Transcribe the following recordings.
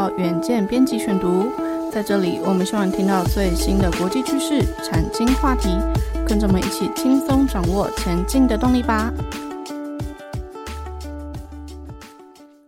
到远见编辑选读，在这里我们希望听到最新的国际趋势、产经话题，跟着我们一起轻松掌握前进的动力吧。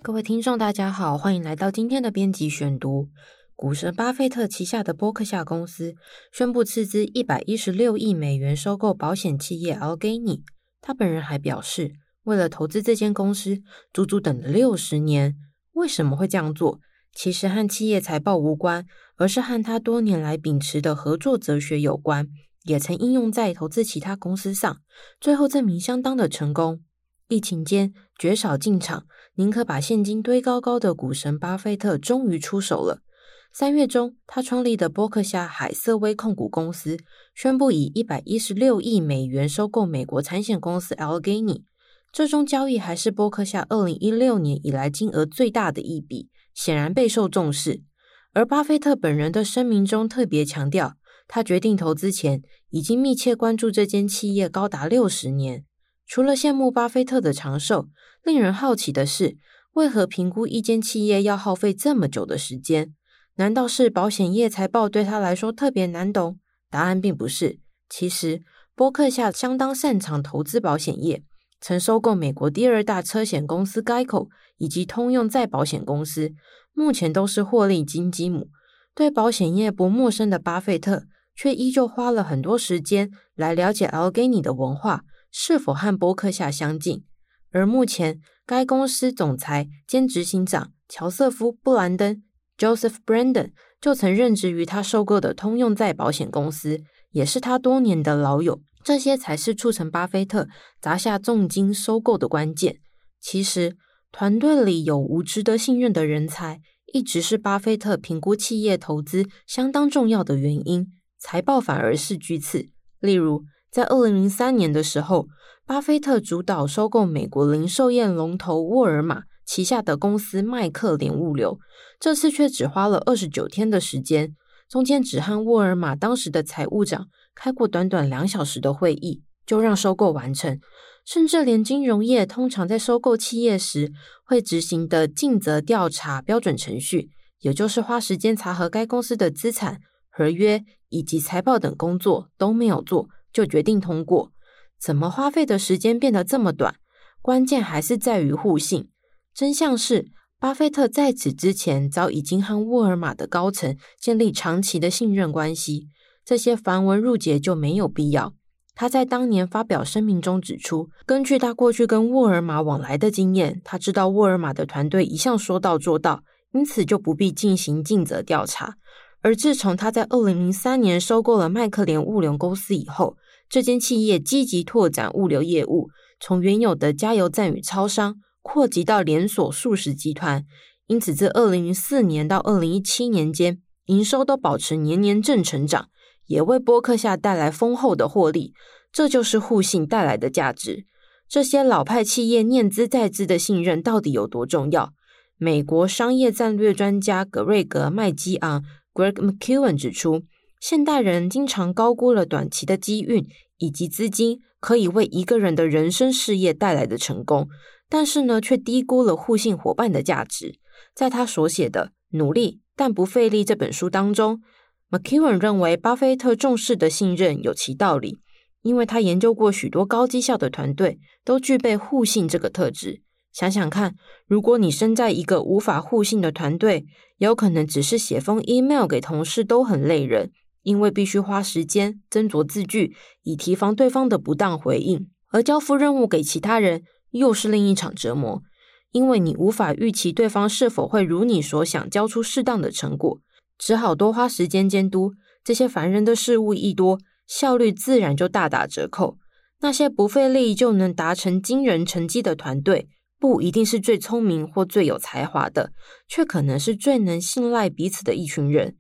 各位听众，大家好，欢迎来到今天的编辑选读。股神巴菲特旗下的伯克夏公司宣布斥资一百一十六亿美元收购保险企业 Allgany，。他本人还表示，为了投资这间公司，足足等了六十年。为什么会这样做？其实和企业财报无关，而是和他多年来秉持的合作哲学有关，也曾应用在投资其他公司上，最后证明相当的成功。疫情间绝少进场，宁可把现金堆高高的股神巴菲特终于出手了。三月中，他创立的波克夏海瑟威控股公司宣布以一百一十六亿美元收购美国产险公司 Alleghany。这宗交易还是波克夏二零一六年以来金额最大的一笔，显然备受重视。而巴菲特本人的声明中特别强调，他决定投资前已经密切关注这间企业高达六十年。除了羡慕巴菲特的长寿，令人好奇的是，为何评估一间企业要耗费这么久的时间？难道是保险业财报对他来说特别难懂？答案并不是。其实，波克夏相当擅长投资保险业，曾收购美国第二大车险公司 Geico 以及通用再保险公司，目前都是获利金鸡母。对保险业不陌生的巴菲特，却依旧花了很多时间来了解 Alleghany 的文化。是否和波克夏相近？而目前，该公司总裁兼执行长乔瑟夫·布兰登 （Joseph Brandon） 就曾任职于他收购的通用再保险公司，也是他多年的老友。这些才是促成巴菲特砸下重金收购的关键。其实，团队里有无值得信任的人才，一直是巴菲特评估企业投资相当重要的原因。财报反而是居次。例如，在二零零三年的时候，巴菲特主导收购美国零售业龙头沃尔玛旗下的公司麦克连物流，这次却只花了二十九天的时间，中间只和沃尔玛当时的财务长开过短短两小时的会议，就让收购完成。甚至连金融业通常在收购企业时会执行的尽责调查标准程序，也就是花时间查核该公司的资产、合约以及财报等工作都没有做。就决定通过，怎么花费的时间变得这么短？关键还是在于互信。真相是，巴菲特在此之前早已经和沃尔玛的高层建立长期的信任关系，这些繁文缛节就没有必要。他在当年发表声明中指出，根据他过去跟沃尔玛往来的经验，他知道沃尔玛的团队一向说到做到，因此就不必进行尽责调查。而自从他在二零零三年收购了麦克连物流公司以后，这间企业积极拓展物流业务，从原有的加油站与超商扩及到连锁速食集团。因此，自二零零四年到二零一七年间，营收都保持年年正成长，也为波克夏带来丰厚的获利。这就是互信带来的价值。这些老派企业念兹在兹的信任到底有多重要？美国商业战略专家格瑞格麦基昂。Greg McKeown 指出，现代人经常高估了短期的机运以及资金可以为一个人的人生事业带来的成功，但是呢，却低估了互信伙伴的价值。在他所写的《努力但不费力》这本书当中，McKeown 认为巴菲特重视的信任有其道理，因为他研究过许多高绩效的团队都具备互信这个特质。想想看，如果你身在一个无法互信的团队，有可能只是写封 email 给同事都很累人，因为必须花时间斟酌字句，以提防对方的不当回应；而交付任务给其他人，又是另一场折磨，因为你无法预期对方是否会如你所想交出适当的成果，只好多花时间监督。这些烦人的事物一多，效率自然就大打折扣。那些不费力就能达成惊人成绩的团队。不一定是最聪明或最有才华的，却可能是最能信赖彼此的一群人。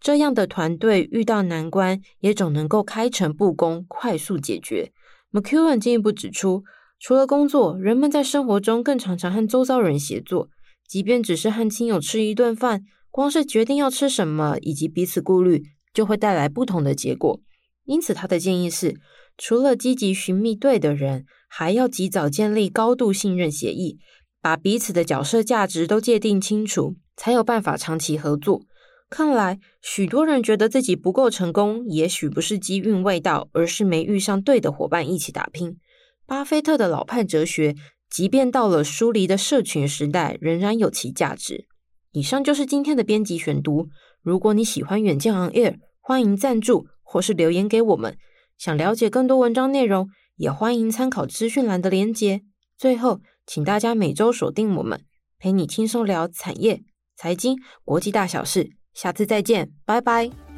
这样的团队遇到难关，也总能够开诚布公，快速解决。McEwen 进一步指出，除了工作，人们在生活中更常常和周遭人协作，即便只是和亲友吃一顿饭，光是决定要吃什么以及彼此顾虑，就会带来不同的结果。因此，他的建议是，除了积极寻觅对的人，还要及早建立高度信任协议，把彼此的角色价值都界定清楚，才有办法长期合作。看来，许多人觉得自己不够成功，也许不是机运未到，而是没遇上对的伙伴一起打拼。巴菲特的老派哲学，即便到了疏离的社群时代，仍然有其价值。以上就是今天的编辑选读。如果你喜欢远见 On Air，欢迎赞助或是留言给我们。想了解更多文章内容，也欢迎参考资讯栏的连结。最后，请大家每周锁定我们，陪你轻松聊产业、财经、国际大小事。下次再见，拜拜。